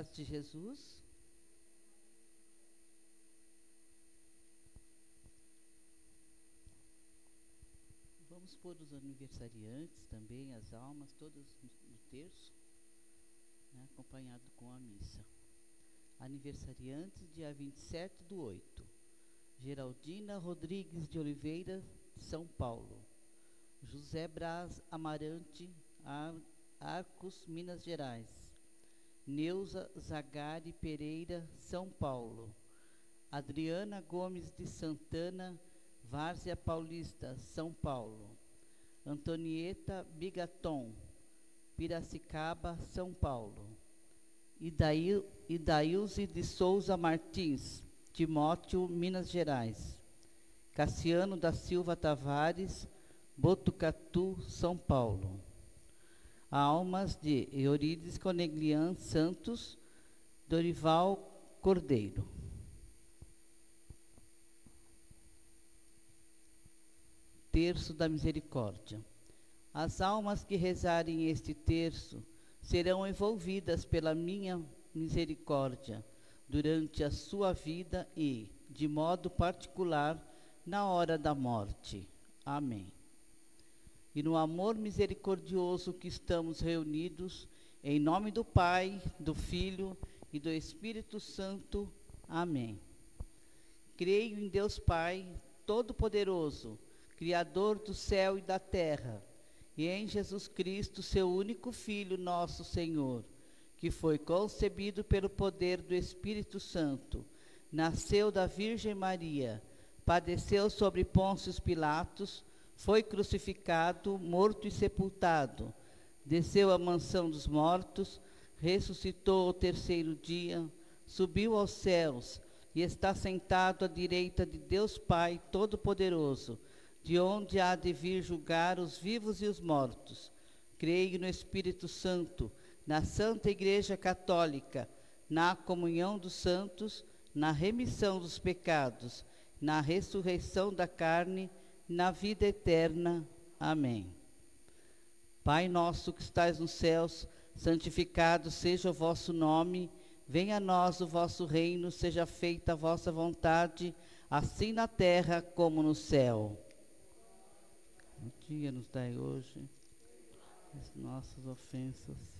Paz de Jesus. Vamos pôr os aniversariantes também, as almas, todas no terço, né, acompanhado com a missa. Aniversariantes, dia 27 do 8. Geraldina Rodrigues de Oliveira, São Paulo. José Braz Amarante, Ar Arcos, Minas Gerais. Neuza Zagari Pereira, São Paulo. Adriana Gomes de Santana, Várzea Paulista, São Paulo. Antonieta Bigaton, Piracicaba, São Paulo. Idail, Idailze de Souza Martins, Timóteo, Minas Gerais. Cassiano da Silva Tavares, Botucatu, São Paulo. Almas de Eurides Coneglian Santos, Dorival Cordeiro. Terço da Misericórdia. As almas que rezarem este terço serão envolvidas pela minha misericórdia durante a sua vida e, de modo particular, na hora da morte. Amém. E no amor misericordioso que estamos reunidos, em nome do Pai, do Filho e do Espírito Santo. Amém. Creio em Deus Pai, Todo-Poderoso, Criador do céu e da terra, e em Jesus Cristo, seu único Filho, nosso Senhor, que foi concebido pelo poder do Espírito Santo, nasceu da Virgem Maria, padeceu sobre Pôncio Pilatos, foi crucificado, morto e sepultado, desceu à mansão dos mortos, ressuscitou ao terceiro dia, subiu aos céus e está sentado à direita de Deus Pai Todo-Poderoso de onde há de vir julgar os vivos e os mortos. Creio no Espírito Santo, na Santa Igreja Católica, na comunhão dos santos, na remissão dos pecados, na ressurreição da carne, na vida eterna. Amém. Pai nosso que estais nos céus, santificado seja o vosso nome, venha a nós o vosso reino, seja feita a vossa vontade, assim na terra como no céu. O dia nos dai hoje as nossas ofensas.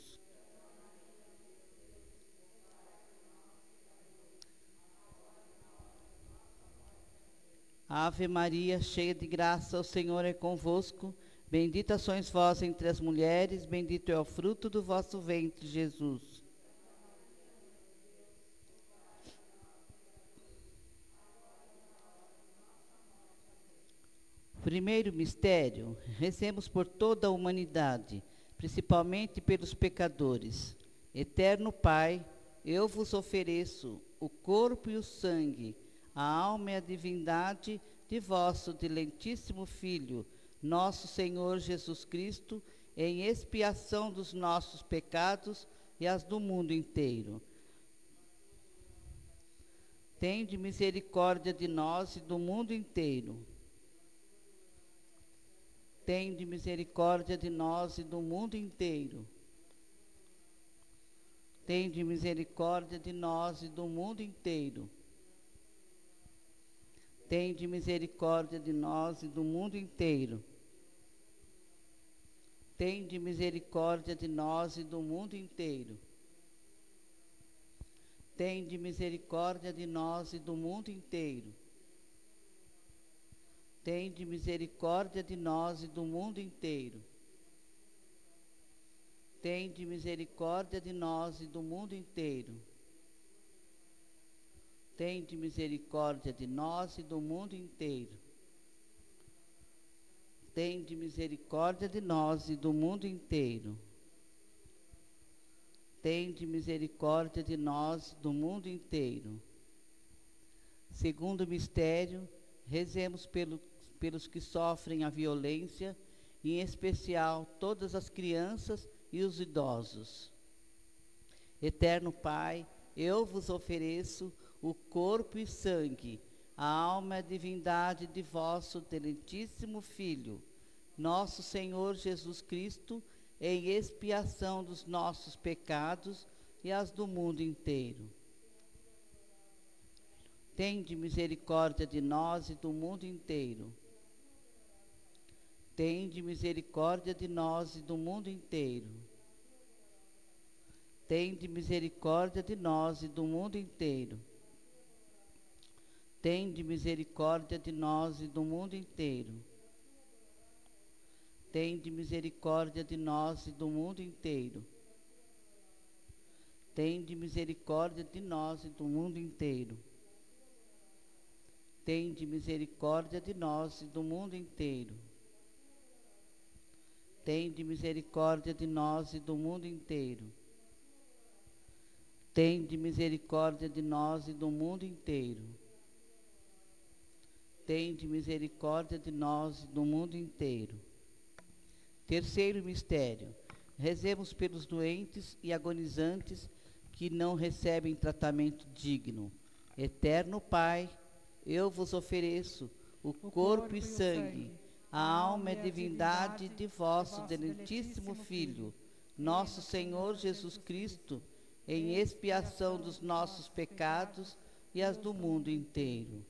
Ave Maria, cheia de graça, o Senhor é convosco. Bendita sois vós entre as mulheres, bendito é o fruto do vosso ventre, Jesus. Primeiro mistério, rezemos por toda a humanidade, principalmente pelos pecadores. Eterno Pai, eu vos ofereço o corpo e o sangue, a alma e a divindade de vosso dilentíssimo Filho, nosso Senhor Jesus Cristo, em expiação dos nossos pecados e as do mundo inteiro. Tende misericórdia de nós e do mundo inteiro Tende misericórdia de nós e do mundo inteiro. Tende misericórdia de nós e do mundo inteiro. Tende misericórdia de nós e do mundo inteiro. Tende misericórdia de nós e do mundo inteiro. Tende misericórdia de nós e do mundo inteiro Tende misericórdia de nós e do mundo inteiro. Tende misericórdia de nós e do mundo inteiro. Tende misericórdia de nós e do mundo inteiro. Tende misericórdia de nós e do mundo inteiro. Tende misericórdia de nós e do mundo inteiro. Segundo mistério, rezemos pelo, pelos que sofrem a violência, em especial todas as crianças e os idosos. Eterno Pai, eu vos ofereço o corpo e sangue, a alma e a divindade de vosso excelentíssimo Filho, nosso Senhor Jesus Cristo, em expiação dos nossos pecados e as do mundo inteiro. Tende misericórdia de nós e do mundo inteiro. Tende misericórdia de nós e do mundo inteiro. Tende misericórdia de nós e do mundo inteiro. Tende misericórdia de nós e do mundo inteiro. Tende misericórdia de nós e do mundo inteiro. Tende misericórdia de nós e do mundo inteiro. Tende misericórdia de nós e do mundo inteiro. Tende misericórdia de nós e do mundo inteiro. Tende misericórdia de nós e do mundo inteiro. Tende misericórdia de nós e do mundo inteiro. Terceiro mistério. Rezemos pelos doentes e agonizantes que não recebem tratamento digno. Eterno Pai, eu vos ofereço o, o corpo, corpo, e sangue, sangue a alma e a divindade de vosso excelentíssimo Filho, nosso Senhor Jesus Cristo, em expiação dos nossos pecados e as do mundo inteiro.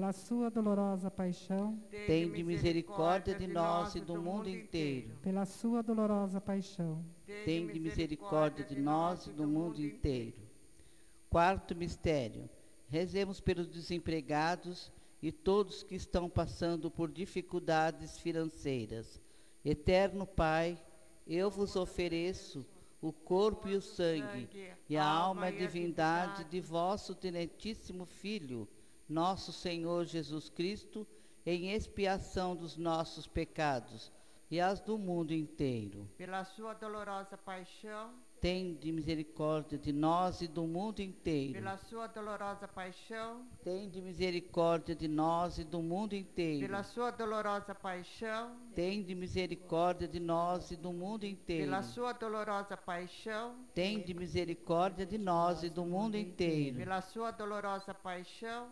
Pela sua dolorosa paixão, tende misericórdia de nós e do mundo inteiro. Pela sua dolorosa paixão, tende misericórdia de nós e do mundo inteiro. Quarto mistério. Rezemos pelos desempregados e todos que estão passando por dificuldades financeiras. Eterno Pai, eu vos ofereço o corpo e o sangue, e a alma e a divindade de vosso tenentíssimo Filho, nosso Senhor Jesus Cristo, em expiação dos nossos pecados e as do mundo inteiro. Pela sua dolorosa paixão, Tende misericórdia de nós e do mundo inteiro. Pela sua dolorosa paixão. Tende misericórdia de nós e do mundo inteiro. Pela sua dolorosa paixão. Tende misericórdia de nós e do mundo inteiro. Pela sua dolorosa paixão. Tende misericórdia de nós e do mundo inteiro. Pela sua dolorosa paixão.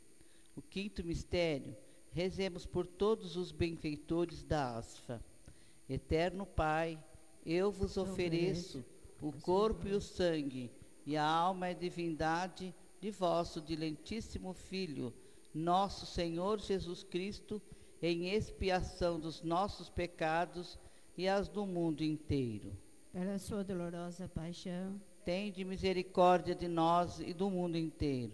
O quinto mistério, rezemos por todos os benfeitores da ASFA. Eterno Pai, eu vos ofereço o corpo e o sangue, e a alma e a divindade de vosso dilentíssimo Filho, nosso Senhor Jesus Cristo, em expiação dos nossos pecados e as do mundo inteiro. Pela sua dolorosa paixão, tende misericórdia de nós e do mundo inteiro.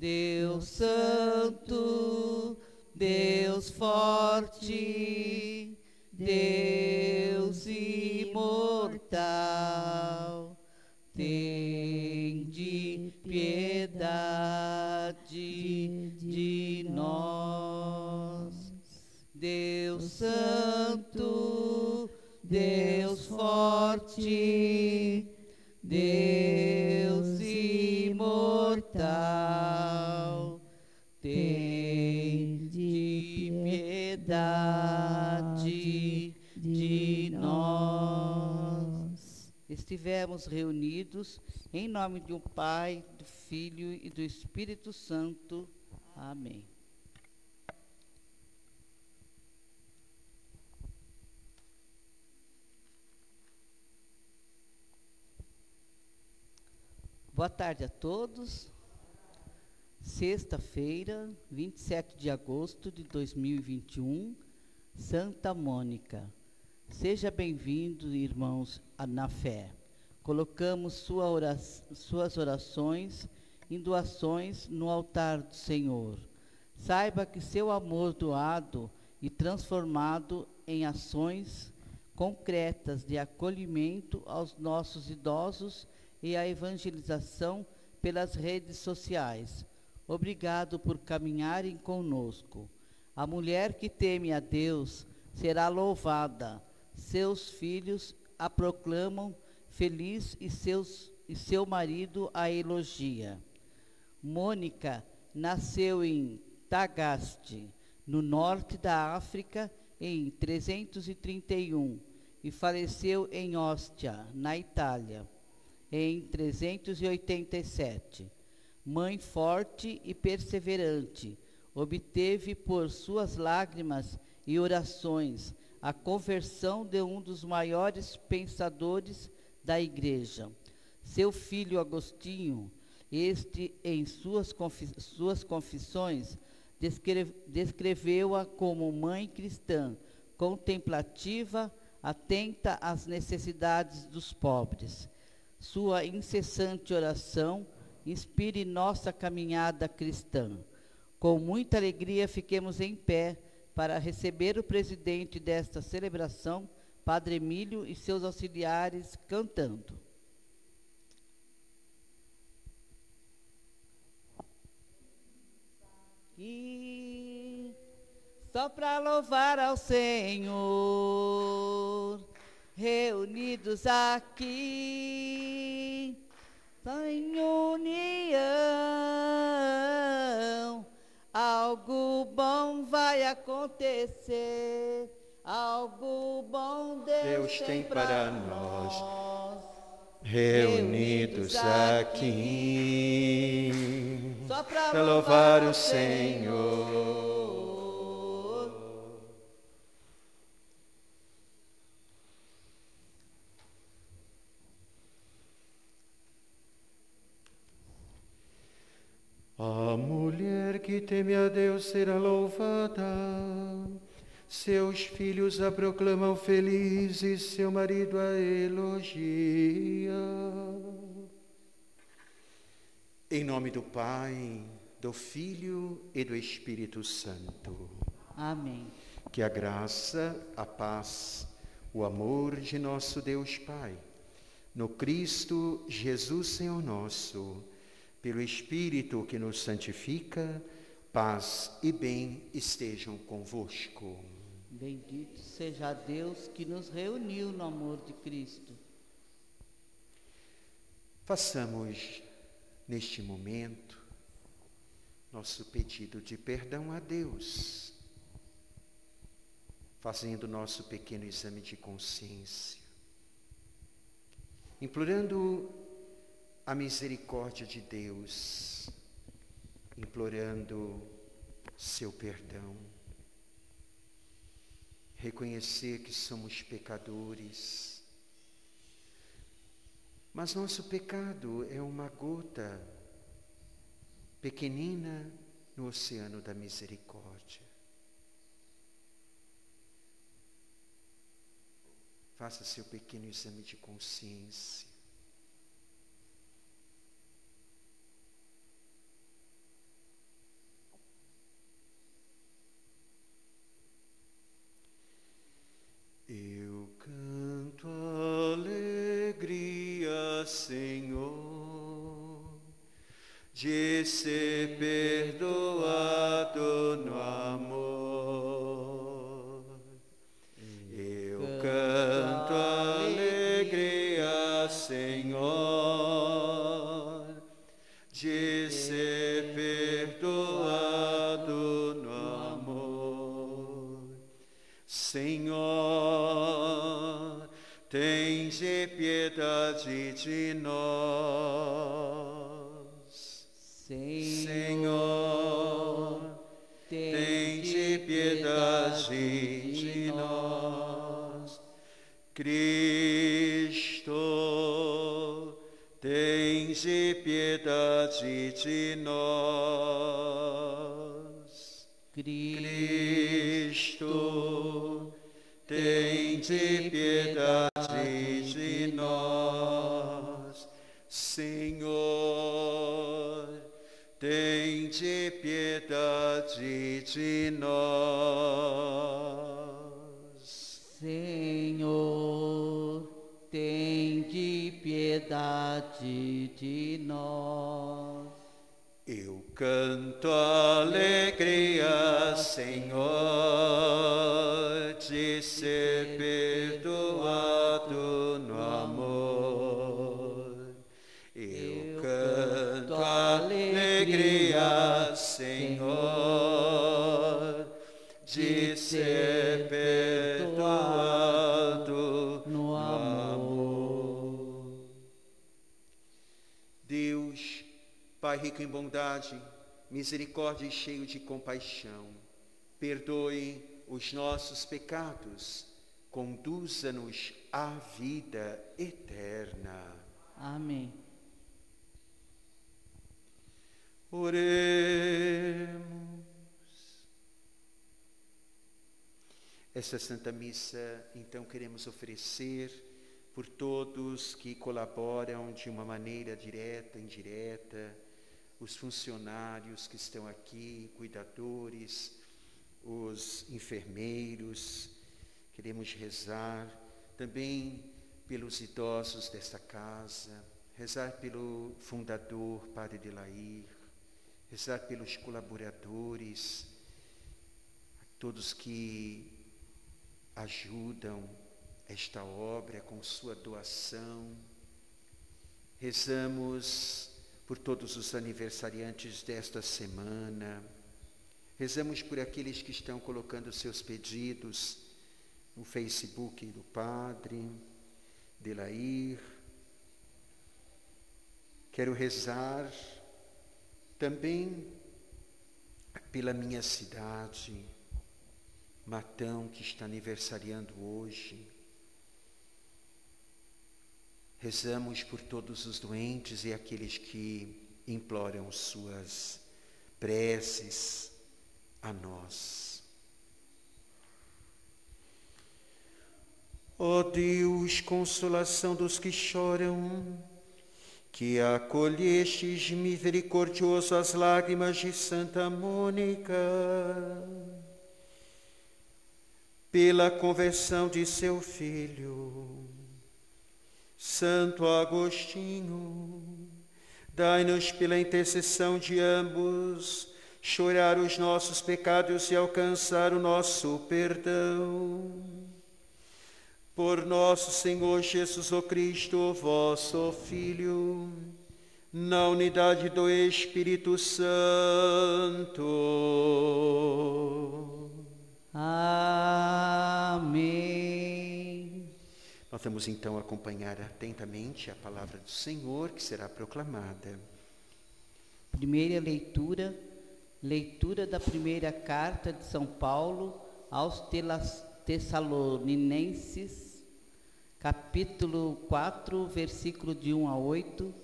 Deus Santo, Deus Forte, Deus Imortal, tende piedade de nós. Deus Santo, Deus Forte, Deus Imortal, nós. Estivemos reunidos em nome do Pai, do Filho e do Espírito Santo. Amém. Boa tarde a todos. Sexta-feira, 27 de agosto de 2021, Santa Mônica. Seja bem-vindo, irmãos, na fé. Colocamos sua ora- suas orações em doações no altar do Senhor. Saiba que seu amor doado e transformado em ações concretas de acolhimento aos nossos idosos e a evangelização pelas redes sociais. Obrigado por caminharem conosco. A mulher que teme a Deus será louvada. Seus filhos a proclamam feliz e, seus, e seu marido a elogia. Mônica nasceu em Tagaste, no norte da África, em 331 e faleceu em Ostia, na Itália, em 387. Mãe forte e perseverante, obteve por suas lágrimas e orações a conversão de um dos maiores pensadores da Igreja. Seu filho Agostinho, este, em suas, confi- suas confissões, descre- descreveu-a como mãe cristã, contemplativa, atenta às necessidades dos pobres. Sua incessante oração inspire nossa caminhada cristã. Com muita alegria, fiquemos em pé para receber o presidente desta celebração, Padre Emílio, e seus auxiliares cantando. E só para louvar ao Senhor, reunidos aqui, em união, algo bom vai acontecer, algo bom Deus, Deus tem para nós. reunidos aqui Só para para louvar o Senhor. A mulher que teme a Deus será louvada. Seus filhos a proclamam feliz e seu marido a elogia. Em nome do Pai, do Filho e do Espírito Santo. Amém. Que a graça, a paz, o amor de nosso Deus Pai, no Cristo Jesus Senhor nosso, pelo Espírito que nos santifica, paz e bem estejam convosco. Bendito seja Deus que nos reuniu no amor de Cristo. Façamos neste momento nosso pedido de perdão a Deus, fazendo nosso pequeno exame de consciência, implorando a misericórdia de Deus, implorando seu perdão, reconhecer que somos pecadores, mas nosso pecado é uma gota pequenina no oceano da misericórdia. Faça seu pequeno exame de consciência. Eu canto alegria, Senhor, de ser perdoado no amor. Eu canto alegria, Senhor, de ser perdoado no amor. Senhor, tende piedade de nós. Senhor, tende piedade de nós. Cristo, tende piedade de nós. Cristo, tende piedade de nós. Senhor, tende piedade de nós. Eu canto alegria, Senhor, de ser perdoado no amor. Eu canto alegria, Senhor, rico em bondade, misericórdia e cheio de compaixão, perdoe os nossos pecados, conduza-nos à vida eterna. Amém. Oremos. Esta Santa Missa, então, queremos oferecer por todos que colaboram de uma maneira direta, indireta, os funcionários que estão aqui, cuidadores, os enfermeiros. Queremos rezar também pelos idosos desta casa, rezar pelo fundador, Padre Delair, rezar pelos colaboradores, todos que ajudam esta obra com sua doação. Rezamos por todos os aniversariantes desta semana. Rezamos por aqueles que estão colocando seus pedidos no Facebook do Padre, Delair. Quero rezar também pela minha cidade, Matão, que está aniversariando hoje. Rezamos por todos os doentes e aqueles que imploram suas preces a nós. Ó Deus, consolação dos que choram, que acolhestes misericordioso as lágrimas de Santa Mônica, pela conversão de seu filho, Santo Agostinho, Dai-nos pela intercessão de ambos chorar os nossos pecados e alcançar o nosso perdão. Por nosso Senhor Jesus o Cristo, vosso Filho, na unidade do Espírito Santo. Amém. Nós vamos então acompanhar atentamente a palavra do Senhor que será proclamada. Primeira leitura, leitura da primeira carta de São Paulo aos Tessalonicenses, capítulo 4, versículo de 1 a 8.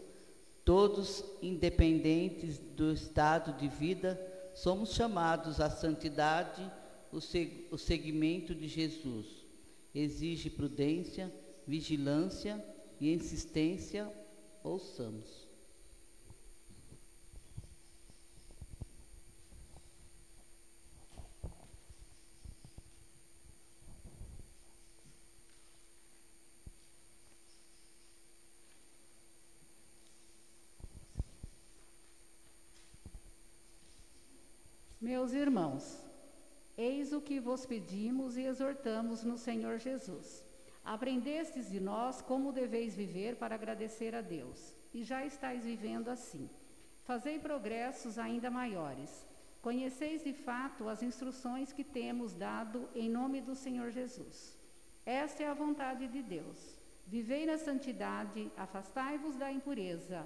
Todos, independentes do estado de vida, somos chamados à santidade, o, seg- o seguimento de Jesus. Exige prudência, vigilância e insistência. Ouçamos. Meus irmãos, eis o que vos pedimos e exortamos no Senhor Jesus. Aprendestes de nós como deveis viver para agradecer a Deus, e já estáis vivendo assim. Fazei progressos ainda maiores. Conheceis de fato as instruções que temos dado em nome do Senhor Jesus. Esta é a vontade de Deus. Vivei na santidade, afastai-vos da impureza.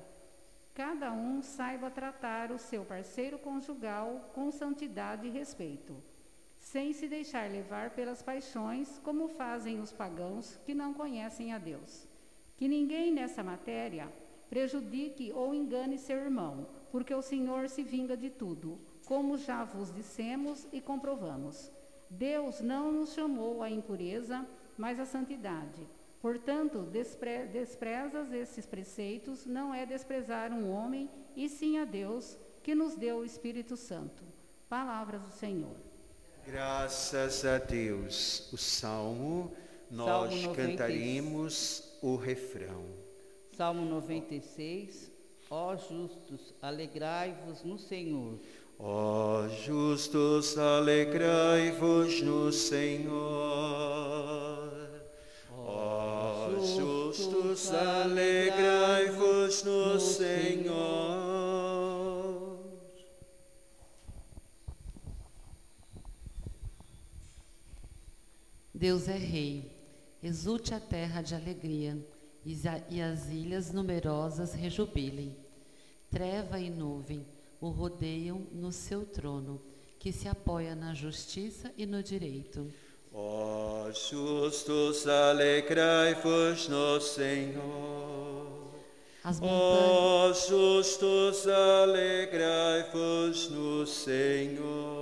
Cada um saiba tratar o seu parceiro conjugal com santidade e respeito, sem se deixar levar pelas paixões, como fazem os pagãos que não conhecem a Deus. Que ninguém nessa matéria prejudique ou engane seu irmão, porque o Senhor se vinga de tudo, como já vos dissemos e comprovamos. Deus não nos chamou à impureza, mas à santidade. Portanto, despre desprezas esses preceitos, não é desprezar um homem, e sim a Deus, que nos deu o Espírito Santo. Palavras do Senhor. Graças a Deus. O salmo, nós Salmo 96. cantaremos o refrão. Salmo 96. Ó justos, alegrai-vos no Senhor. Ó justos, alegrai-vos no Senhor. Ó justos, alegrai-vos no Senhor. Deus é rei, exulte a terra de alegria, e as ilhas numerosas rejubilem. Treva e nuvem o rodeiam no seu trono, que se apoia na justiça e no direito. Ó justos, alegrai-vos no Senhor. As montanhas, Ó justos, alegrai-vos no Senhor.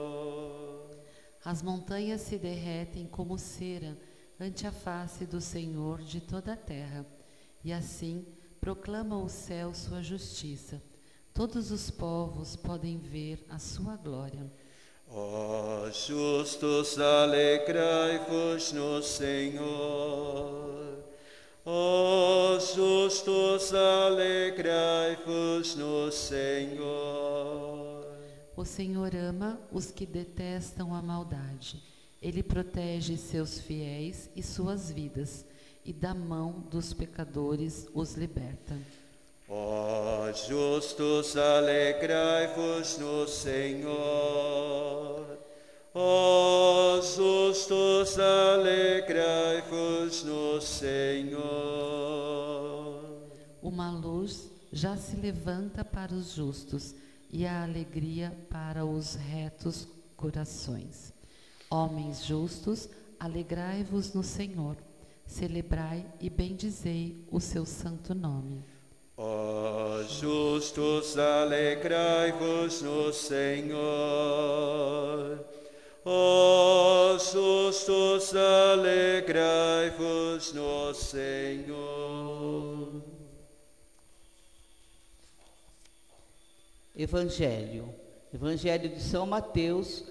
As montanhas se derretem como cera ante a face do Senhor de toda a terra, e assim proclama o céu sua justiça. Todos os povos podem ver a sua glória. Ó justos, alegrai-vos no Senhor. Ó justos, alegrai-vos no Senhor. O Senhor ama os que detestam a maldade. Ele protege seus fiéis e suas vidas, e da mão dos pecadores os liberta. Ó justos, alegrai-vos no Senhor. Ó justos, alegrai-vos no Senhor. Uma luz já se levanta para os justos e a alegria para os retos corações. Homens justos, alegrai-vos no Senhor. Celebrai e bendizei o seu santo nome. Ó justos, alegrai-vos no Senhor. Ó justos, alegrai-vos no Senhor. Evangelho. Evangelho de São Mateus,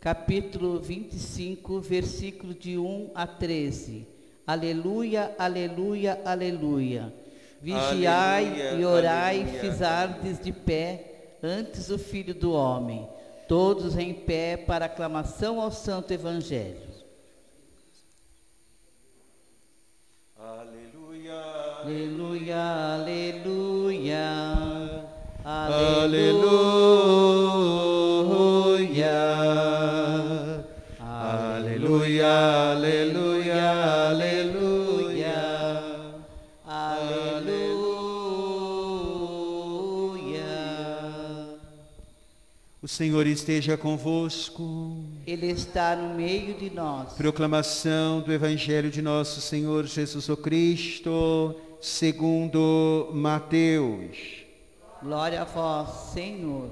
capítulo 25, versículo de 1 a 13. Aleluia, aleluia, aleluia. Vigiai Aleluia, e orai, aleluia, fizardes de pé antes o Filho do Homem, todos em pé para aclamação ao Santo Evangelho. Aleluia. Aleluia, aleluia, Aleluia. Aleluia, aleluia, aleluia. aleluia. O Senhor esteja convosco. Ele está no meio de nós. Proclamação do Evangelho de nosso Senhor Jesus Cristo, segundo Mateus. Glória a vós, Senhor.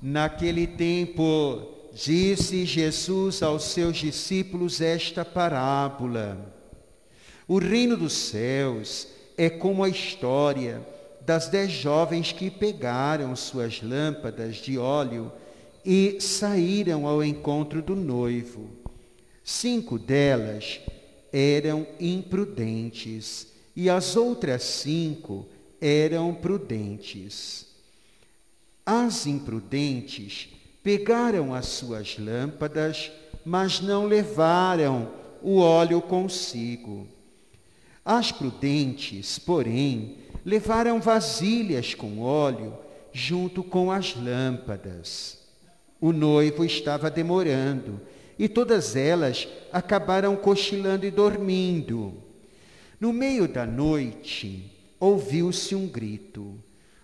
Naquele tempo, disse Jesus aos seus discípulos esta parábola: O reino dos céus é como a história das dez jovens que pegaram suas lâmpadas de óleo e saíram ao encontro do noivo. Cinco delas eram imprudentes e as outras cinco eram prudentes. As imprudentes pegaram as suas lâmpadas, mas não levaram o óleo consigo. As prudentes, porém, levaram vasilhas com óleo junto com as lâmpadas. O noivo estava demorando e todas elas acabaram cochilando e dormindo. No meio da noite, ouviu-se um grito: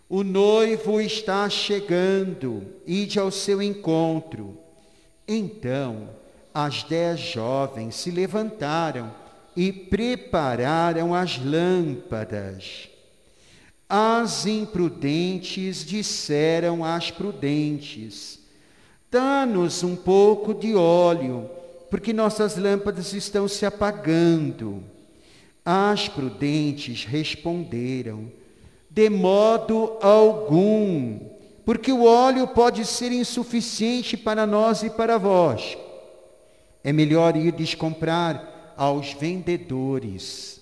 O noivo está chegando, ide ao seu encontro. Então, as dez jovens se levantaram e prepararam as lâmpadas. As imprudentes disseram às prudentes: Dá-nos um pouco de óleo, porque nossas lâmpadas estão se apagando. As prudentes responderam: De modo algum, porque o óleo pode ser insuficiente para nós e para vós. É melhor irdes comprar aos vendedores.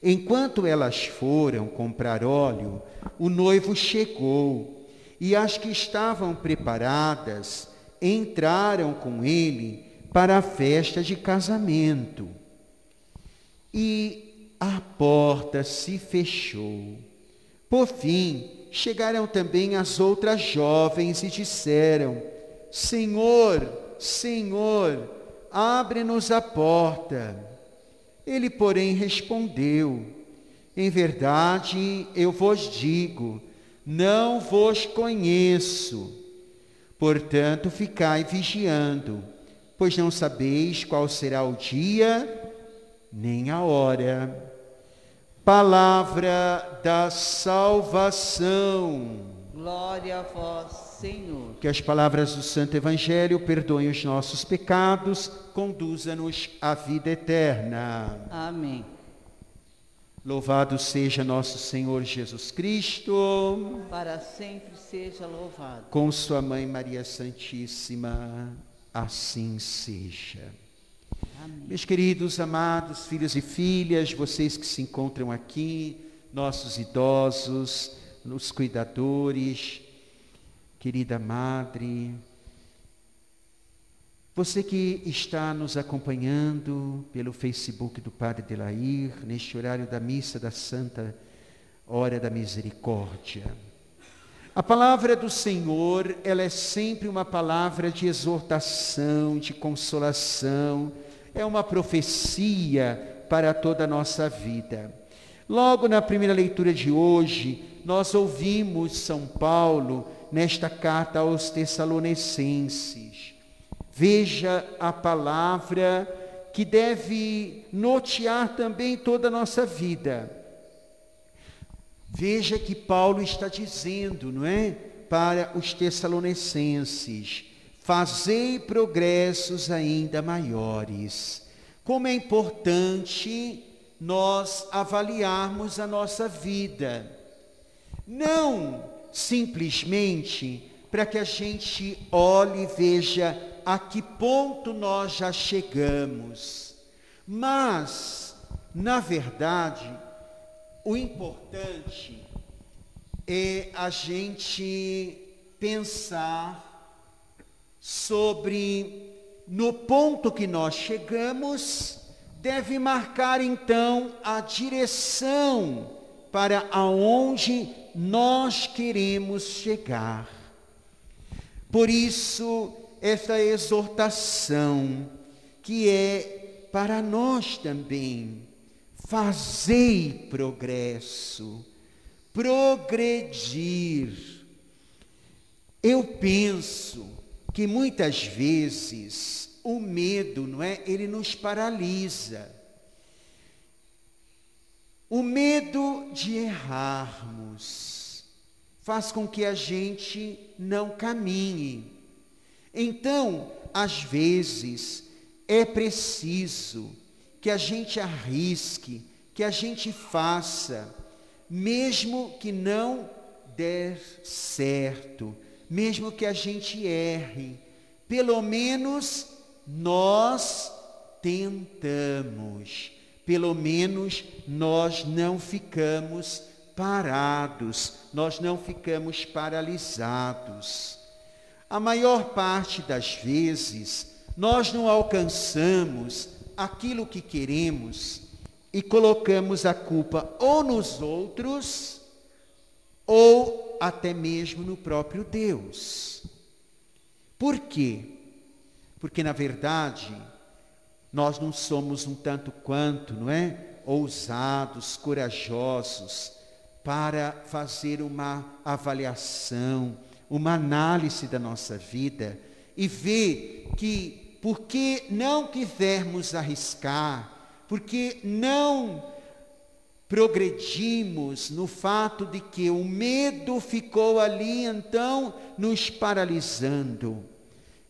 Enquanto elas foram comprar óleo, o noivo chegou, e as que estavam preparadas entraram com ele para a festa de casamento. E a porta se fechou. Por fim, chegaram também as outras jovens e disseram: Senhor, Senhor, abre-nos a porta. Ele, porém, respondeu: Em verdade, eu vos digo, não vos conheço. Portanto, ficai vigiando, pois não sabeis qual será o dia nem a hora. Palavra da salvação. Glória a vós, Senhor. Que as palavras do Santo Evangelho perdoem os nossos pecados, conduza-nos à vida eterna. Amém. Louvado seja nosso Senhor Jesus Cristo, Para sempre seja louvado. com Sua Mãe Maria Santíssima, assim seja. Amém. Meus queridos, amados filhos e filhas, vocês que se encontram aqui, nossos idosos, os cuidadores, querida madre, você que está nos acompanhando pelo Facebook do Padre Delair, neste horário da missa da Santa Hora da Misericórdia. A palavra do Senhor, ela é sempre uma palavra de exortação, de consolação, é uma profecia para toda a nossa vida. Logo na primeira leitura de hoje, nós ouvimos São Paulo nesta carta aos Tessalonicenses. Veja a palavra que deve notear também toda a nossa vida. Veja que Paulo está dizendo, não é? Para os Tessalonicenses: fazei progressos ainda maiores. Como é importante nós avaliarmos a nossa vida. Não simplesmente para que a gente olhe e veja a que ponto nós já chegamos, mas, na verdade, o importante é a gente pensar sobre no ponto que nós chegamos, deve marcar então a direção para aonde nós queremos chegar. Por isso, esta exortação, que é para nós também, fazei progresso, progredir. Eu penso que muitas vezes o medo, não é? Ele nos paralisa. O medo de errarmos faz com que a gente não caminhe. Então, às vezes, é preciso que a gente arrisque, que a gente faça, mesmo que não der certo, mesmo que a gente erre, pelo menos nós tentamos, pelo menos nós não ficamos parados, nós não ficamos paralisados. A maior parte das vezes, nós não alcançamos aquilo que queremos e colocamos a culpa ou nos outros ou até mesmo no próprio Deus. Por quê? Porque na verdade nós não somos um tanto quanto, não é? Ousados, corajosos para fazer uma avaliação, uma análise da nossa vida e ver que porque não quisermos arriscar, porque não progredimos no fato de que o medo ficou ali, então, nos paralisando.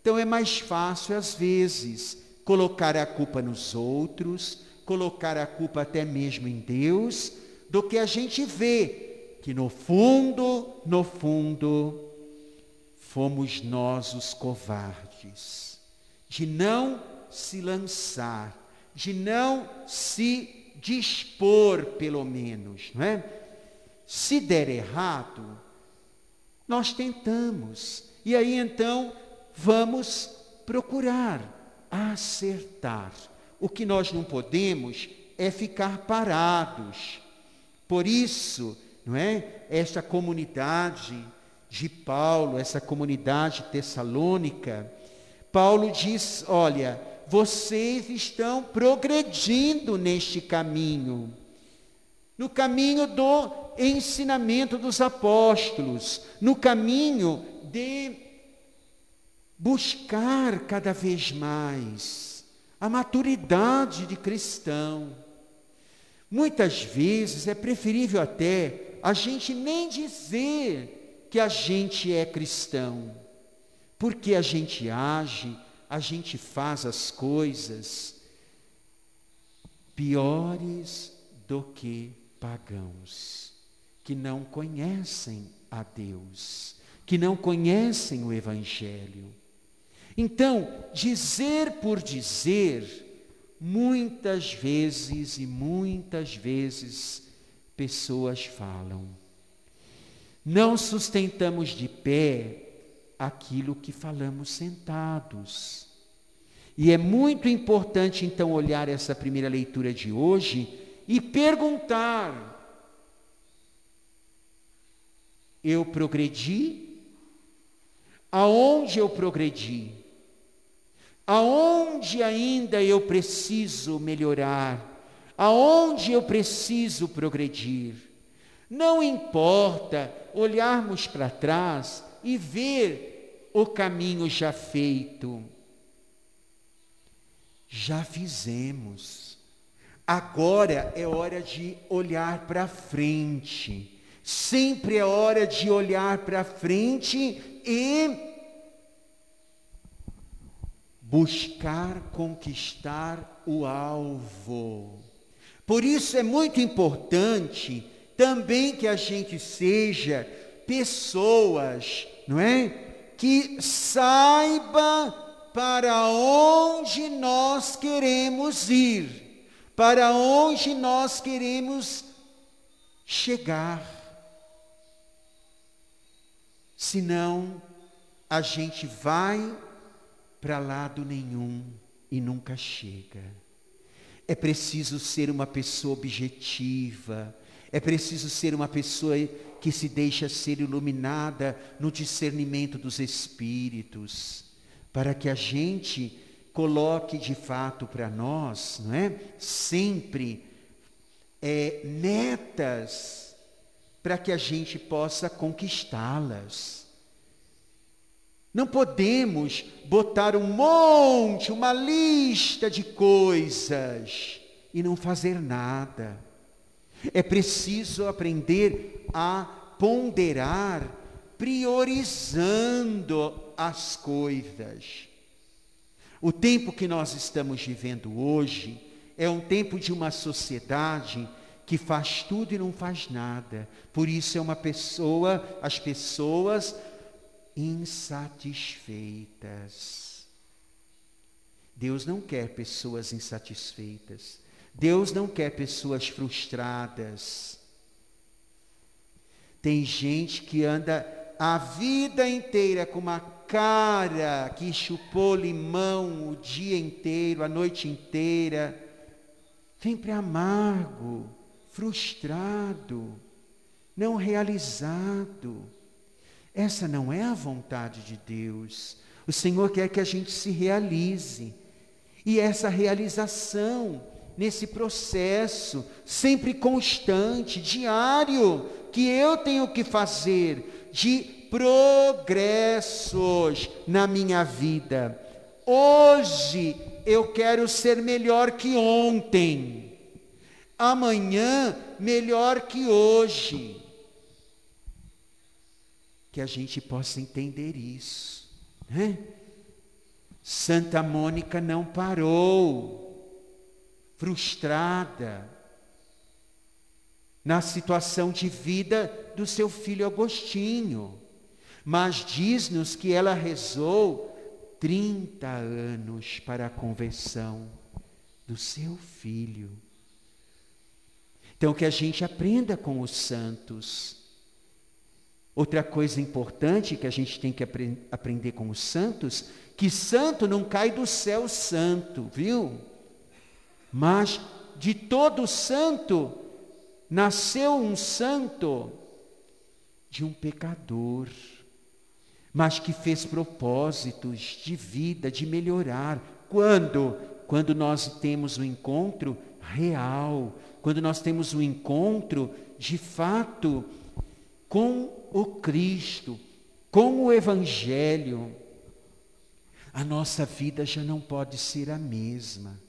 Então é mais fácil, às vezes, colocar a culpa nos outros, colocar a culpa até mesmo em Deus, do que a gente vê que no fundo, no fundo, fomos nós os covardes, de não se lançar, de não se dispor, pelo menos, não é? Se der errado, nós tentamos. E aí então vamos procurar acertar. O que nós não podemos é ficar parados. Por isso, não é? Esta comunidade de Paulo, essa comunidade tessalônica, Paulo diz: olha, vocês estão progredindo neste caminho, no caminho do ensinamento dos apóstolos, no caminho de buscar cada vez mais a maturidade de cristão. Muitas vezes é preferível até a gente nem dizer que a gente é cristão, porque a gente age a gente faz as coisas piores do que pagãos, que não conhecem a Deus, que não conhecem o Evangelho. Então, dizer por dizer, muitas vezes e muitas vezes pessoas falam. Não sustentamos de pé aquilo que falamos sentados. E é muito importante então olhar essa primeira leitura de hoje e perguntar: eu progredi? Aonde eu progredi? Aonde ainda eu preciso melhorar? Aonde eu preciso progredir? Não importa olharmos para trás e ver o caminho já feito. Já fizemos. Agora é hora de olhar para frente. Sempre é hora de olhar para frente e buscar conquistar o alvo. Por isso é muito importante também que a gente seja pessoas, não é? Que saiba para onde nós queremos ir, para onde nós queremos chegar. Senão, a gente vai para lado nenhum e nunca chega. É preciso ser uma pessoa objetiva, é preciso ser uma pessoa que se deixa ser iluminada no discernimento dos espíritos, para que a gente coloque de fato para nós, não é? Sempre é, metas para que a gente possa conquistá-las. Não podemos botar um monte, uma lista de coisas e não fazer nada. É preciso aprender a ponderar, priorizando as coisas. O tempo que nós estamos vivendo hoje é um tempo de uma sociedade que faz tudo e não faz nada. Por isso é uma pessoa, as pessoas insatisfeitas. Deus não quer pessoas insatisfeitas. Deus não quer pessoas frustradas. Tem gente que anda a vida inteira com uma cara que chupou limão o dia inteiro, a noite inteira, sempre amargo, frustrado, não realizado. Essa não é a vontade de Deus. O Senhor quer que a gente se realize. E essa realização nesse processo, sempre constante, diário, que eu tenho que fazer de progressos na minha vida. Hoje eu quero ser melhor que ontem. Amanhã melhor que hoje. Que a gente possa entender isso, né? Santa Mônica não parou frustrada na situação de vida do seu filho Agostinho. Mas diz-nos que ela rezou 30 anos para a conversão do seu filho. Então, que a gente aprenda com os santos. Outra coisa importante que a gente tem que apre aprender com os santos, que santo não cai do céu santo, viu? Mas de todo santo nasceu um santo de um pecador, mas que fez propósitos de vida, de melhorar. Quando? Quando nós temos um encontro real, quando nós temos um encontro de fato com o Cristo, com o Evangelho, a nossa vida já não pode ser a mesma.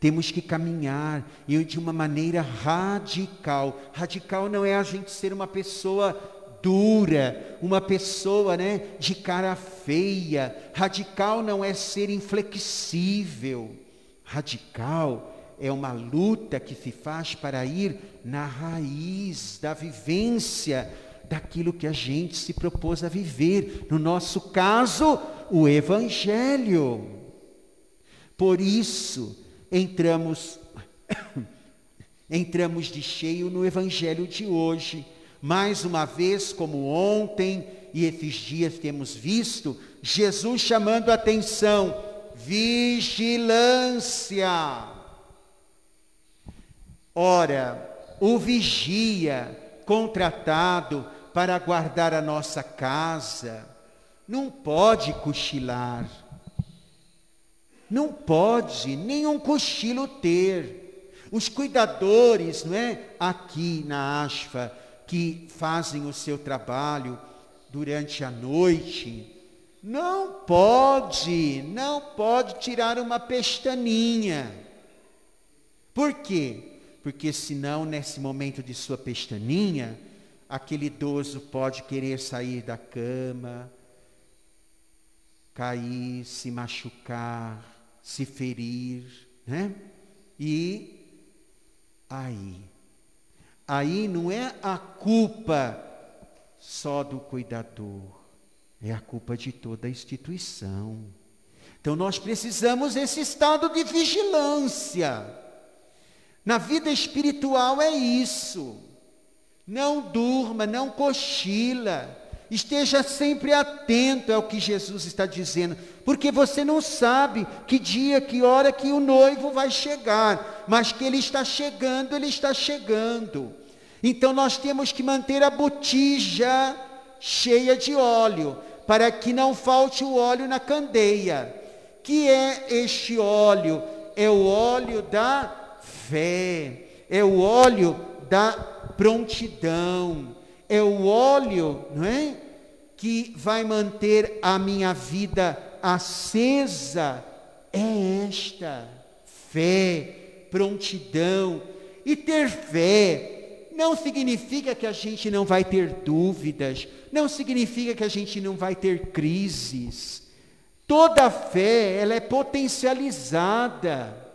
Temos que caminhar e de uma maneira radical. Radical não é a gente ser uma pessoa dura, uma pessoa, né, de cara feia. Radical não é ser inflexível. Radical é uma luta que se faz para ir na raiz da vivência daquilo que a gente se propôs a viver. No nosso caso, o evangelho. Por isso, entramos entramos de cheio no evangelho de hoje. Mais uma vez, como ontem e esses dias temos visto, Jesus chamando a atenção, vigilância. Ora, o vigia contratado para guardar a nossa casa não pode cochilar não pode nenhum cochilo ter. Os cuidadores, não é? Aqui na ASFA, que fazem o seu trabalho durante a noite, não pode, não pode tirar uma pestaninha. Por quê? Porque senão, nesse momento de sua pestaninha, aquele idoso pode querer sair da cama, cair, se machucar, se ferir, né? E aí, aí não é a culpa só do cuidador, é a culpa de toda a instituição. Então nós precisamos desse estado de vigilância. Na vida espiritual é isso. Não durma, não cochila. Esteja sempre atento ao que Jesus está dizendo, porque você não sabe que dia, que hora que o noivo vai chegar, mas que ele está chegando, ele está chegando. Então nós temos que manter a botija cheia de óleo, para que não falte o óleo na candeia. Que é este óleo? É o óleo da fé, é o óleo da prontidão, é o óleo, não é? Que vai manter a minha vida acesa, é esta fé, prontidão. E ter fé não significa que a gente não vai ter dúvidas, não significa que a gente não vai ter crises. Toda fé, ela é potencializada.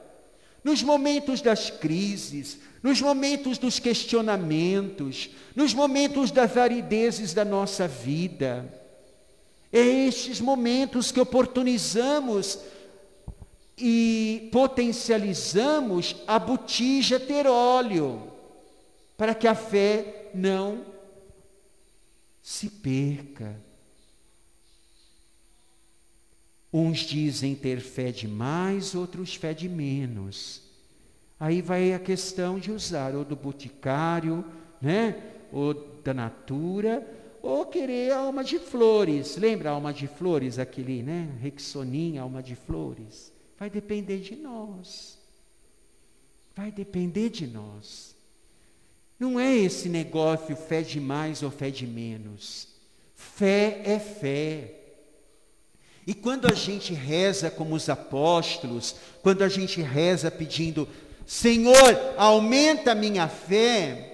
Nos momentos das crises, nos momentos dos questionamentos, nos momentos das aridezes da nossa vida. É estes momentos que oportunizamos e potencializamos a botija ter óleo, para que a fé não se perca. Uns dizem ter fé demais, outros fé de menos. Aí vai a questão de usar ou do boticário, né? Ou da natura, ou querer alma de flores. Lembra a alma de flores, aquele, né? Rexoninha, alma de flores. Vai depender de nós. Vai depender de nós. Não é esse negócio fé de mais ou fé de menos. Fé é fé. E quando a gente reza como os apóstolos, quando a gente reza pedindo, Senhor, aumenta minha fé,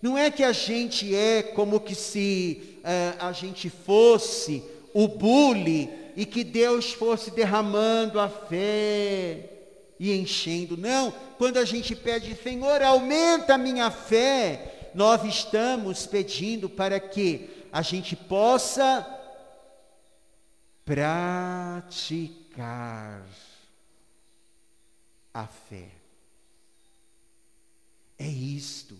não é que a gente é como que se uh, a gente fosse o bule e que Deus fosse derramando a fé e enchendo. Não, quando a gente pede, Senhor, aumenta a minha fé, nós estamos pedindo para que a gente possa praticar a fé. É isto.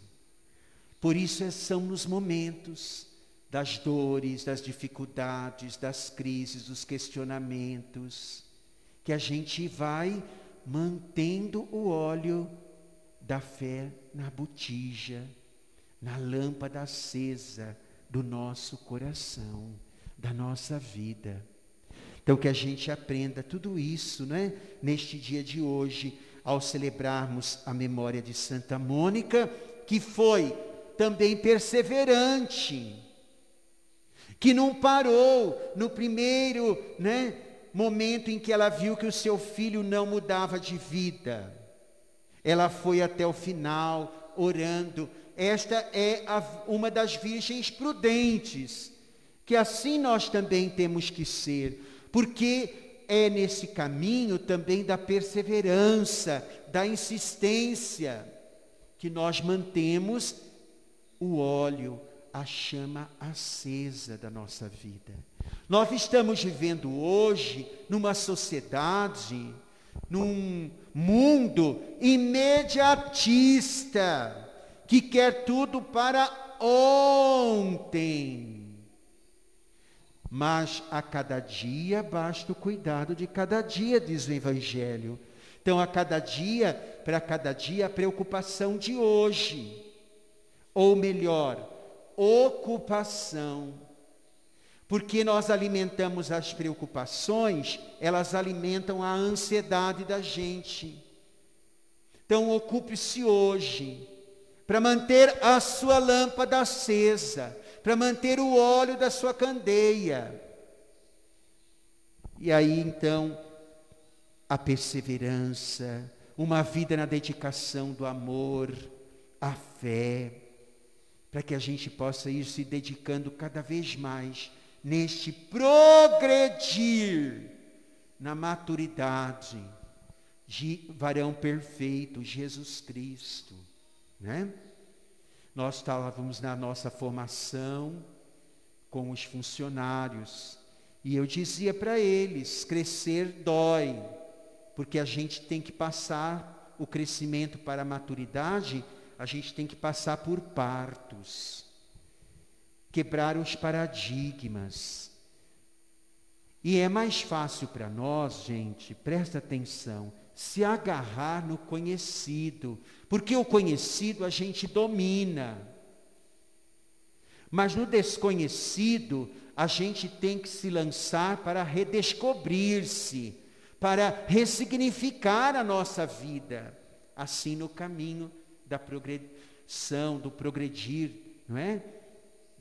Por isso é, são nos momentos das dores, das dificuldades, das crises, dos questionamentos, que a gente vai mantendo o óleo da fé na botija, na lâmpada acesa do nosso coração, da nossa vida. Então que a gente aprenda tudo isso, né? Neste dia de hoje, ao celebrarmos a memória de Santa Mônica, que foi também perseverante, que não parou no primeiro, né, momento em que ela viu que o seu filho não mudava de vida. Ela foi até o final orando. Esta é a, uma das virgens prudentes, que assim nós também temos que ser porque é nesse caminho também da perseverança, da insistência, que nós mantemos o óleo, a chama acesa da nossa vida. Nós estamos vivendo hoje numa sociedade, num mundo imediatista, que quer tudo para ontem. Mas a cada dia basta o cuidado de cada dia, diz o Evangelho. Então, a cada dia, para cada dia, a preocupação de hoje. Ou melhor, ocupação. Porque nós alimentamos as preocupações, elas alimentam a ansiedade da gente. Então, ocupe-se hoje para manter a sua lâmpada acesa para manter o óleo da sua candeia. E aí então, a perseverança, uma vida na dedicação do amor, a fé, para que a gente possa ir se dedicando cada vez mais neste progredir na maturidade de varão perfeito, Jesus Cristo, né? Nós estávamos na nossa formação com os funcionários e eu dizia para eles: crescer dói, porque a gente tem que passar o crescimento para a maturidade a gente tem que passar por partos, quebrar os paradigmas. E é mais fácil para nós, gente, presta atenção, se agarrar no conhecido, porque o conhecido a gente domina. Mas no desconhecido, a gente tem que se lançar para redescobrir-se, para ressignificar a nossa vida, assim no caminho da progressão, do progredir, não é?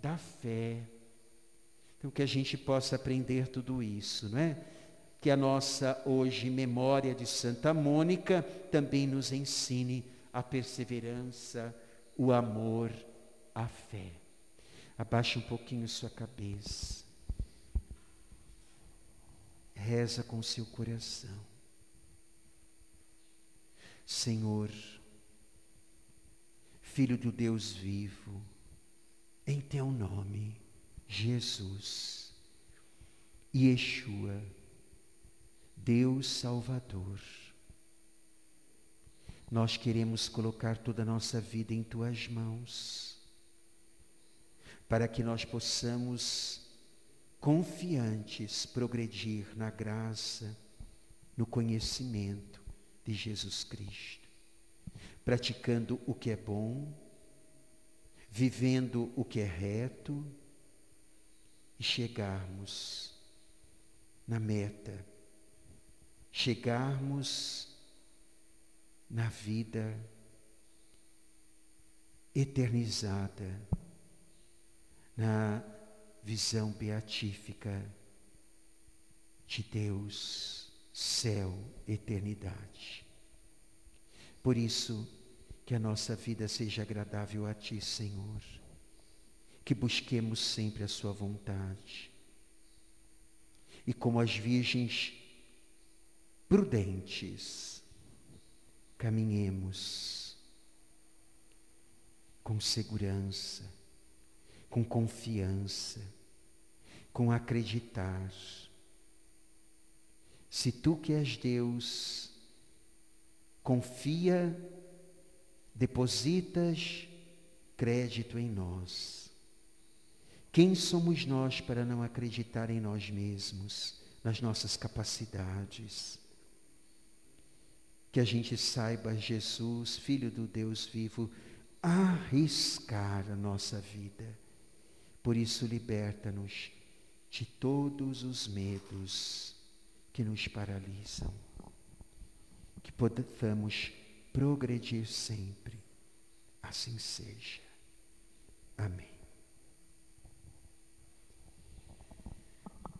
Da fé. Então que a gente possa aprender tudo isso, não é? Que a nossa hoje memória de Santa Mônica também nos ensine a perseverança, o amor, a fé. Abaixe um pouquinho sua cabeça. Reza com seu coração. Senhor, Filho do Deus vivo, em teu nome, Jesus, Yeshua, Deus Salvador, nós queremos colocar toda a nossa vida em tuas mãos para que nós possamos, confiantes, progredir na graça, no conhecimento de Jesus Cristo, praticando o que é bom, vivendo o que é reto e chegarmos na meta, chegarmos na vida eternizada na visão beatífica de Deus, céu, eternidade. Por isso, que a nossa vida seja agradável a Ti, Senhor. Que busquemos sempre a Sua vontade. E como as virgens prudentes, caminhemos com segurança com confiança, com acreditar. Se tu que és Deus, confia, depositas crédito em nós. Quem somos nós para não acreditar em nós mesmos, nas nossas capacidades? Que a gente saiba, Jesus, Filho do Deus vivo, arriscar a nossa vida por isso, liberta-nos de todos os medos que nos paralisam. Que possamos progredir sempre. Assim seja. Amém.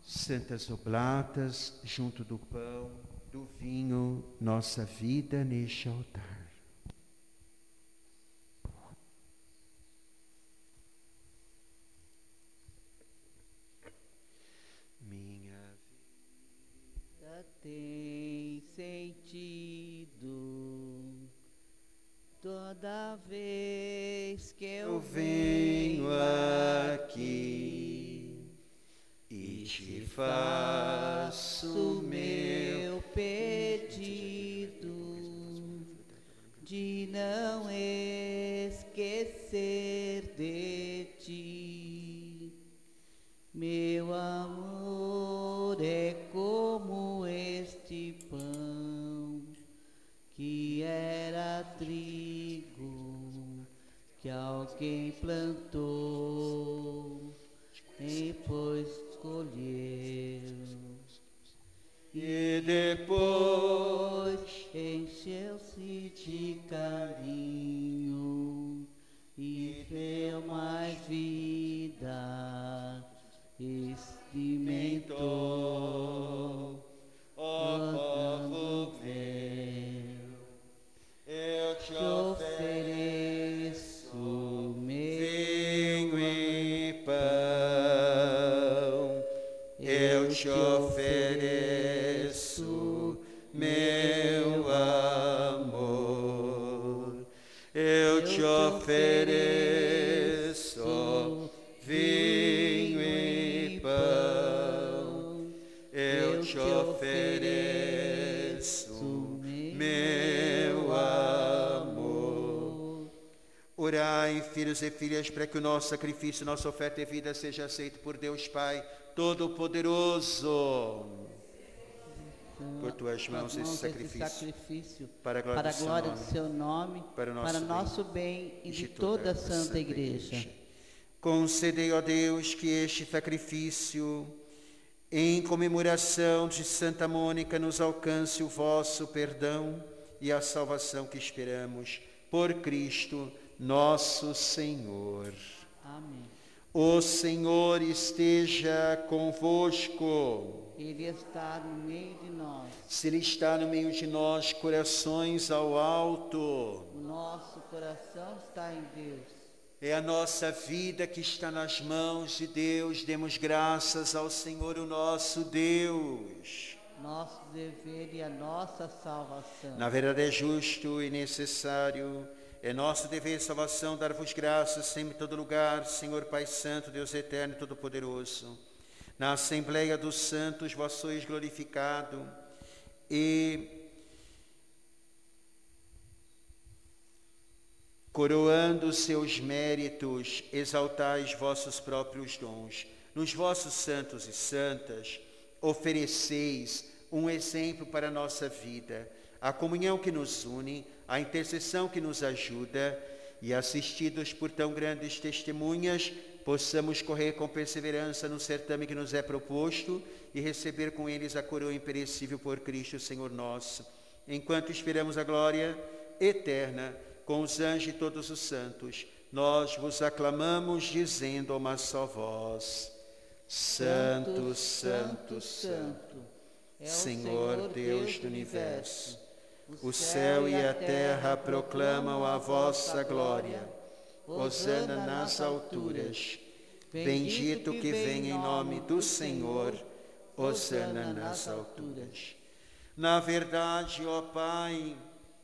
Santas oblatas, junto do pão, do vinho, nossa vida neste altar. tem sentido toda vez que eu, Eu venho aqui e te faço meu de não esquecer de ti, meu amor é como este pão que era trigo que alguém plantou e depois colheu. e depois Depois de carinho e deu mais vida, experimentou, filhos e filhas, para que o nosso sacrifício, nossa oferta e vida seja aceito por Deus Pai Todo-Poderoso. Por tuas mãos esse sacrifício, sacrifício para a glória, para a do, seu glória nome, do seu nome, para o nosso para bem nosso bem e de toda a Santa Igreja. Concedei, ó Deus, que este sacrifício, em comemoração de Santa Mônica, nos alcance o vosso perdão e a salvação que esperamos por Cristo, nosso Senhor. Amém. O Senhor esteja convosco. Ele está no meio de nós. Se Ele está no meio de nós, corações ao alto. O nosso coração está em Deus. É a nossa vida que está nas mãos de Deus. Demos graças ao Senhor, o nosso Deus. Nosso dever e a nossa salvação. Na verdade é justo e necessário. É nosso dever e salvação dar-vos graças sempre em todo lugar, Senhor Pai Santo, Deus Eterno e Todo-Poderoso. Na Assembleia dos Santos vós sois glorificado e coroando seus méritos, exaltais vossos próprios dons. Nos vossos santos e santas, ofereceis um exemplo para a nossa vida, a comunhão que nos une, a intercessão que nos ajuda, e assistidos por tão grandes testemunhas, possamos correr com perseverança no certame que nos é proposto e receber com eles a coroa imperecível por Cristo, Senhor nosso. Enquanto esperamos a glória eterna, com os anjos e todos os santos, nós vos aclamamos, dizendo a uma só voz: Santo, Santo, Santo, é o Senhor Deus do universo. O céu e a terra proclamam a vossa glória. Hosana nas alturas. Bendito que vem em nome do Senhor. Hosana nas alturas. Na verdade, ó Pai,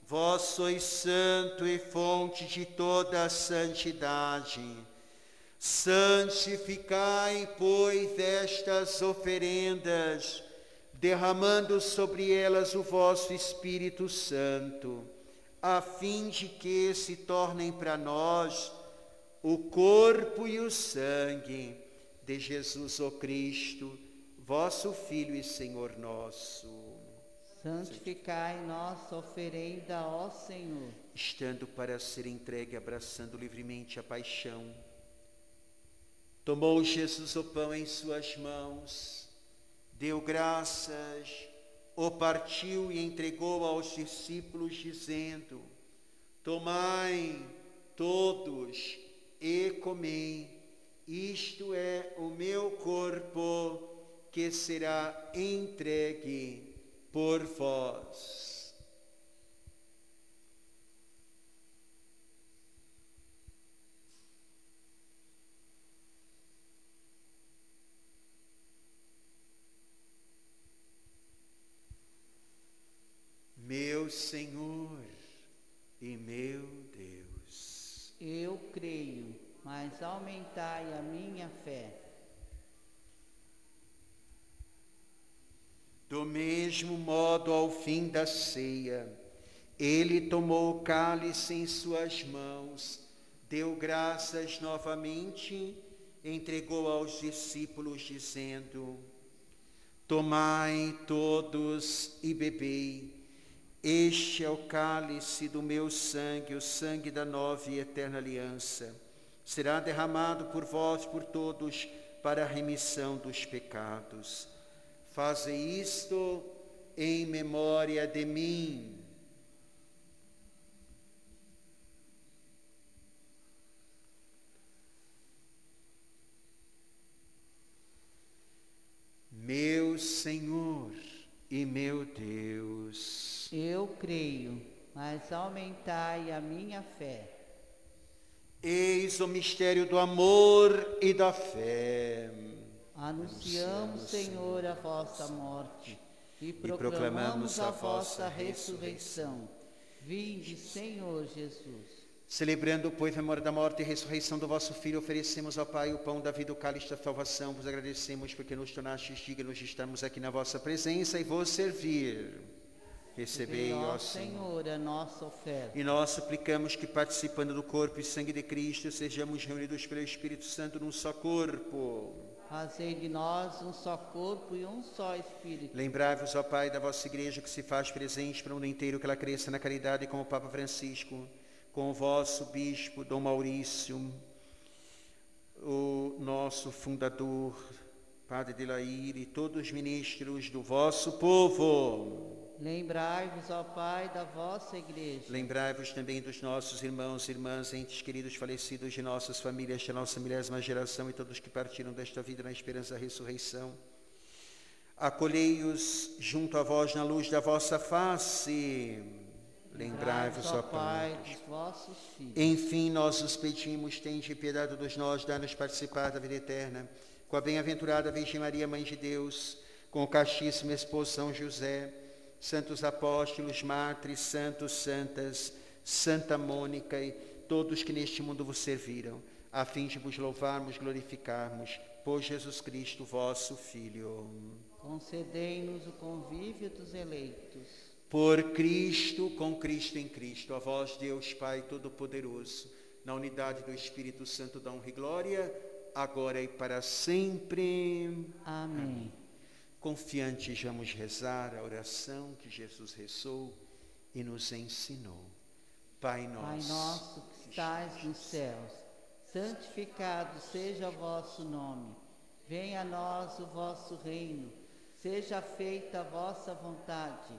vós sois santo e fonte de toda a santidade. Santificai, pois, estas oferendas, derramando sobre elas o vosso Espírito Santo, a fim de que se tornem para nós o corpo e o sangue de Jesus o Cristo, vosso Filho e Senhor nosso. Santificai nossa oferenda, ó Senhor. Estando para ser entregue, abraçando livremente a paixão, tomou Jesus o pão em suas mãos, deu graças, o partiu e entregou aos discípulos, dizendo: Tomai todos e comei, isto é o meu corpo que será entregue por vós. Meu Senhor e meu Deus. Eu creio, mas aumentai a minha fé. Do mesmo modo, ao fim da ceia, ele tomou o cálice em suas mãos, deu graças novamente, entregou aos discípulos, dizendo: Tomai todos e bebei. Este é o cálice do meu sangue, o sangue da nova e eterna aliança. Será derramado por vós, por todos, para a remissão dos pecados. Faze isto em memória de mim. Meu Senhor e meu Deus. Eu creio, mas aumentai a minha fé. Eis o mistério do amor e da fé. Anunciamos, Senhor, a vossa morte e proclamamos a vossa ressurreição. Vinde, Senhor Jesus. Celebrando, pois, a memória da morte e ressurreição do vosso Filho, oferecemos ao Pai o pão da vida, o cálice da salvação. Vos agradecemos porque nos tornastes dignos de estarmos aqui na vossa presença e vos servir. Recebei, ó Senhor. Senhor, a nossa oferta. E nós suplicamos que, participando do corpo e sangue de Cristo, sejamos reunidos pelo Espírito Santo num só corpo. Fazei de nós um só corpo e um só Espírito. Lembrai-vos, ó Pai, da vossa igreja que se faz presente para o mundo inteiro, que ela cresça na caridade como o Papa Francisco, com o vosso bispo, Dom Maurício, o nosso fundador, Padre de Laíre, e todos os ministros do vosso povo. Lembrai-vos, ó Pai, da vossa igreja. Lembrai-vos também dos nossos irmãos e irmãs, entes queridos falecidos de nossas famílias, da nossa milésima geração e todos que partiram desta vida na esperança da ressurreição. Acolhei-os junto a vós na luz da vossa face. Lembrai-vos, ó Pai, dos vossos filhos. Enfim, nós os pedimos, tende piedade de todos nós, dá-nos participar da vida eterna. Com a bem-aventurada Virgem Maria, Mãe de Deus, com o castíssimo esposo São José, santos apóstolos, mártires, santos, santas, Santa Mônica e todos que neste mundo vos serviram, a fim de vos louvarmos, glorificarmos, por Jesus Cristo, vosso Filho. Concedei-nos o convívio dos eleitos. Por Cristo, com Cristo em Cristo, a vós, Deus Pai Todo-Poderoso, na unidade do Espírito Santo, da honra e glória, agora e para sempre. Amém. Confiantes, vamos rezar a oração que Jesus rezou e nos ensinou. Pai nosso, Pai nosso que estais nos céus, santificado seja o vosso nome. Venha a nós o vosso reino. Seja feita a vossa vontade,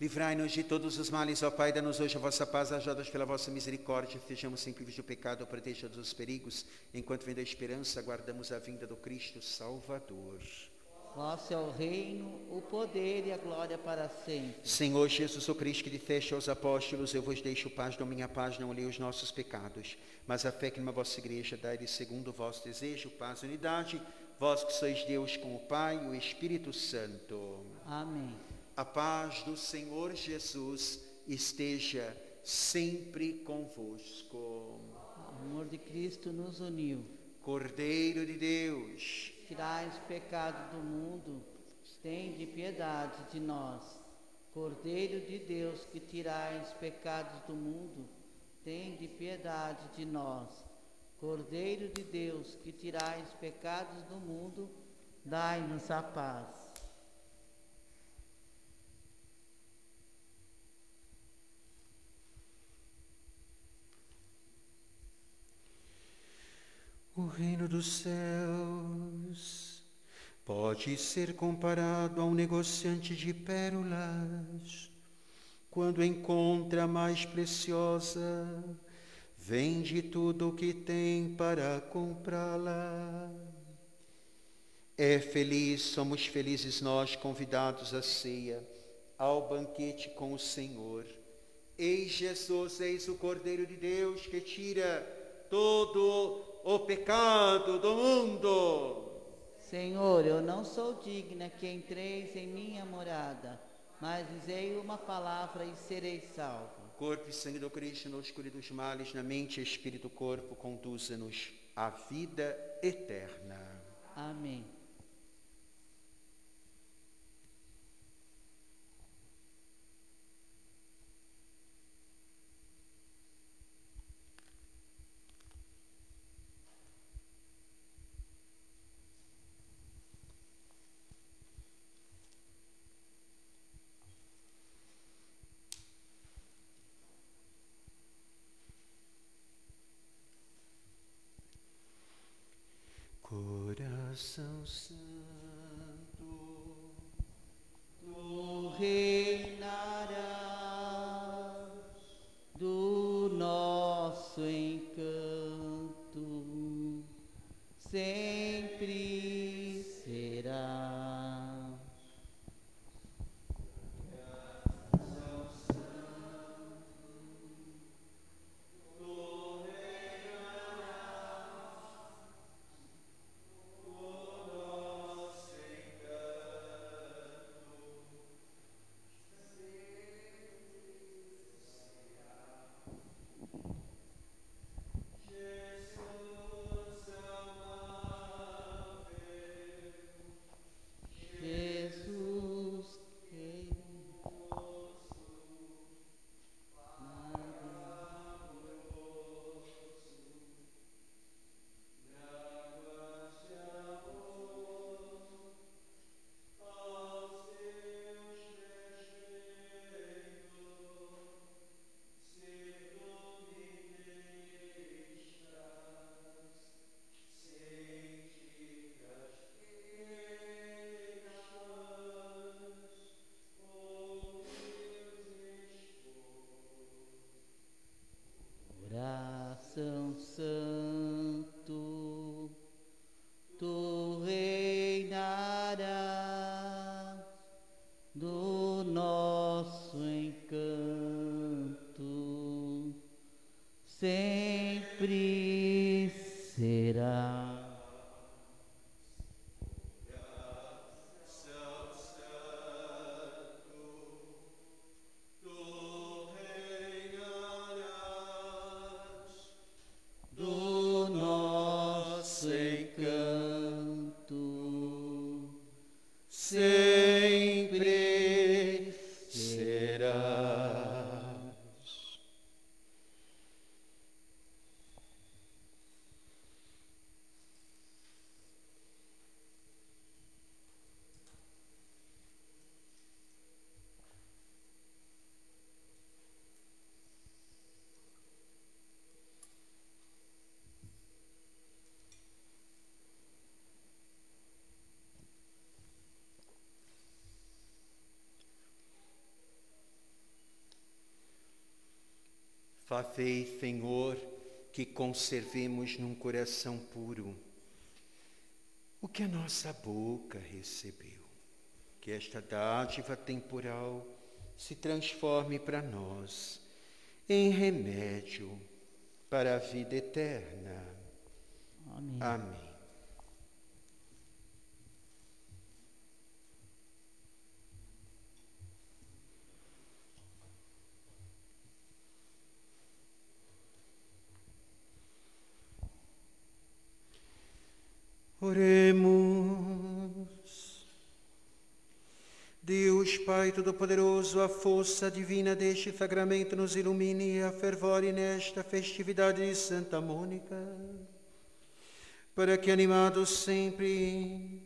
Livrai-nos de todos os males, ó Pai, dá-nos hoje a vossa paz, ajudados pela vossa misericórdia, sejamos sempre livres do pecado, proteja dos perigos, enquanto vem da esperança, aguardamos a vinda do Cristo Salvador. Vosso é o reino, o poder e a glória para sempre. Senhor Jesus o Cristo, que disseste aos apóstolos, eu vos deixo paz, dou minha paz, não olhei os nossos pecados, mas a fé que numa vossa igreja dai segundo o vosso desejo, paz e unidade, vós que sois Deus com o Pai e o Espírito Santo. Amém. A paz do Senhor Jesus esteja sempre convosco. O amor de Cristo nos uniu. Cordeiro de Deus, Tirais o pecado do mundo, tende piedade de nós. Cordeiro de Deus, que tirais os pecados do mundo, tende piedade de nós. Cordeiro de Deus, que tirais os pecados do mundo, dai-nos a paz. O reino dos céus pode ser comparado a um negociante de pérolas. Quando encontra a mais preciosa, vende tudo o que tem para comprá-la. É feliz, somos felizes nós convidados à ceia, ao banquete com o Senhor. Eis Jesus, eis o Cordeiro de Deus que tira todo o pecado do mundo. Senhor, eu não sou digna que entreis em minha morada, mas dizei uma palavra e serei salvo. Corpo e sangue do Cristo nos cure dos males, na mente e espírito corpo, conduza-nos à vida eterna. Amém. Coração Santo, Tu reinarás Fazei, Senhor, que conservemos num coração puro o que a nossa boca recebeu. Que esta dádiva temporal se transforme para nós em remédio para a vida eterna. Amém. Amém. Oremos. Deus Pai Todo-Poderoso, a força divina deste sacramento nos ilumine e afervore nesta festividade de Santa Mônica, para que, animados sempre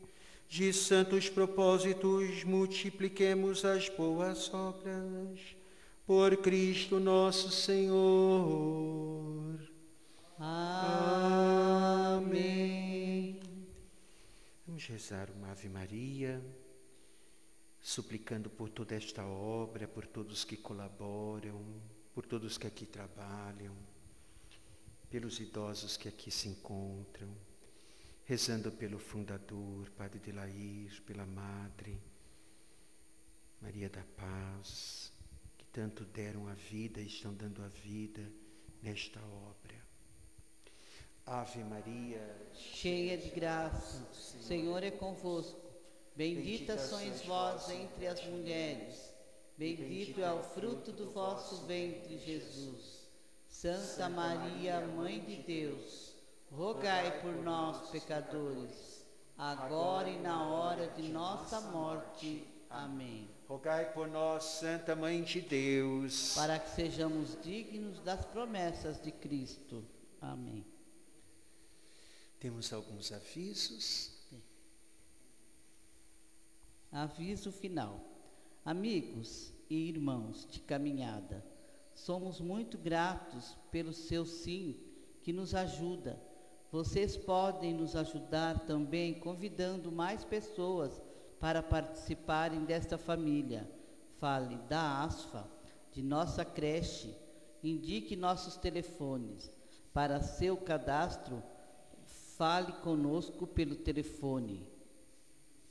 de santos propósitos, multipliquemos as boas obras por Cristo nosso Senhor. Amém. Vamos rezar uma Ave Maria, suplicando por toda esta obra, por todos que colaboram, por todos que aqui trabalham, pelos idosos que aqui se encontram, rezando pelo fundador, Padre de Laís, pela Madre, Maria da Paz, que tanto deram a vida e estão dando a vida nesta obra. Ave Maria, Cheia de graça, o Senhor é convosco. Bendita sois vós entre as mulheres. Bendito é o fruto do vosso ventre, Jesus. Santa Maria, Mãe de Deus, rogai por nós, pecadores, agora e na hora de nossa morte. Amém. rogai por nós, Santa Mãe de Deus. Para que sejamos dignos das promessas de Cristo. Amém. Temos alguns avisos. Aviso final. Amigos e irmãos de caminhada, somos muito gratos pelo seu sim que nos ajuda. Vocês podem nos ajudar também convidando mais pessoas para participarem desta família. Fale da ASFA, de nossa creche, indique nossos telefones. Para seu cadastro, fale conosco pelo telefone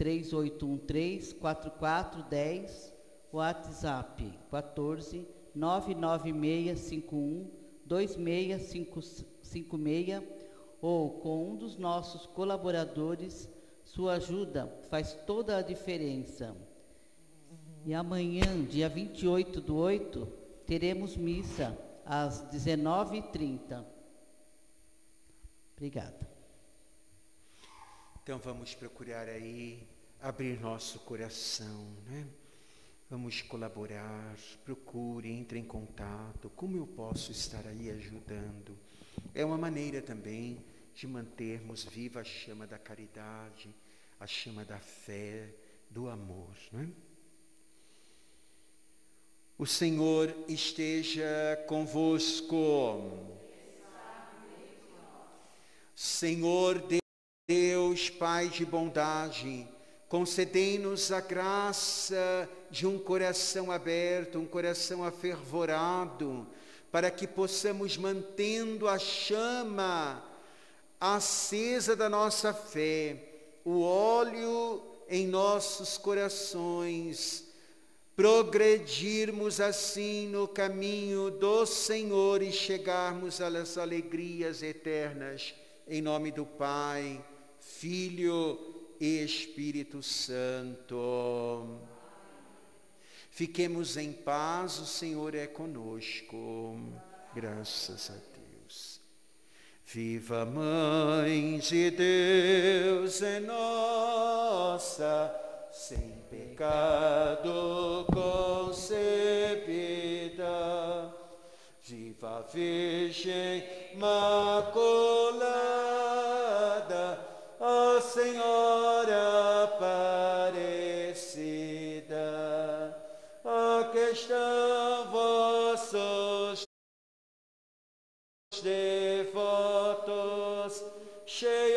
3813-4410, WhatsApp 14 99651 2656 ou com um dos nossos colaboradores. Sua ajuda faz toda a diferença. E amanhã, dia 28 do 8, teremos missa às 19h30. Obrigada. Então vamos procurar aí abrir nosso coração, né? Vamos colaborar, procure, entre em contato. Como eu posso estar aí ajudando? É uma maneira também de mantermos viva a chama da caridade, a chama da fé, do amor, não é? O Senhor esteja convosco. Senhor Deus, Pai de bondade, concedei-nos a graça de um coração aberto, um coração afervorado, para que possamos, mantendo a chama acesa da nossa fé, o óleo em nossos corações, progredirmos assim no caminho do Senhor e chegarmos às alegrias eternas, em nome do Pai, Filho e Espírito Santo. Fiquemos em paz, o Senhor é conosco. Graças a Deus. Viva Mãe de Deus é nossa, sem pecado concebida. Viva Virgem Imaculada, devotos, cheios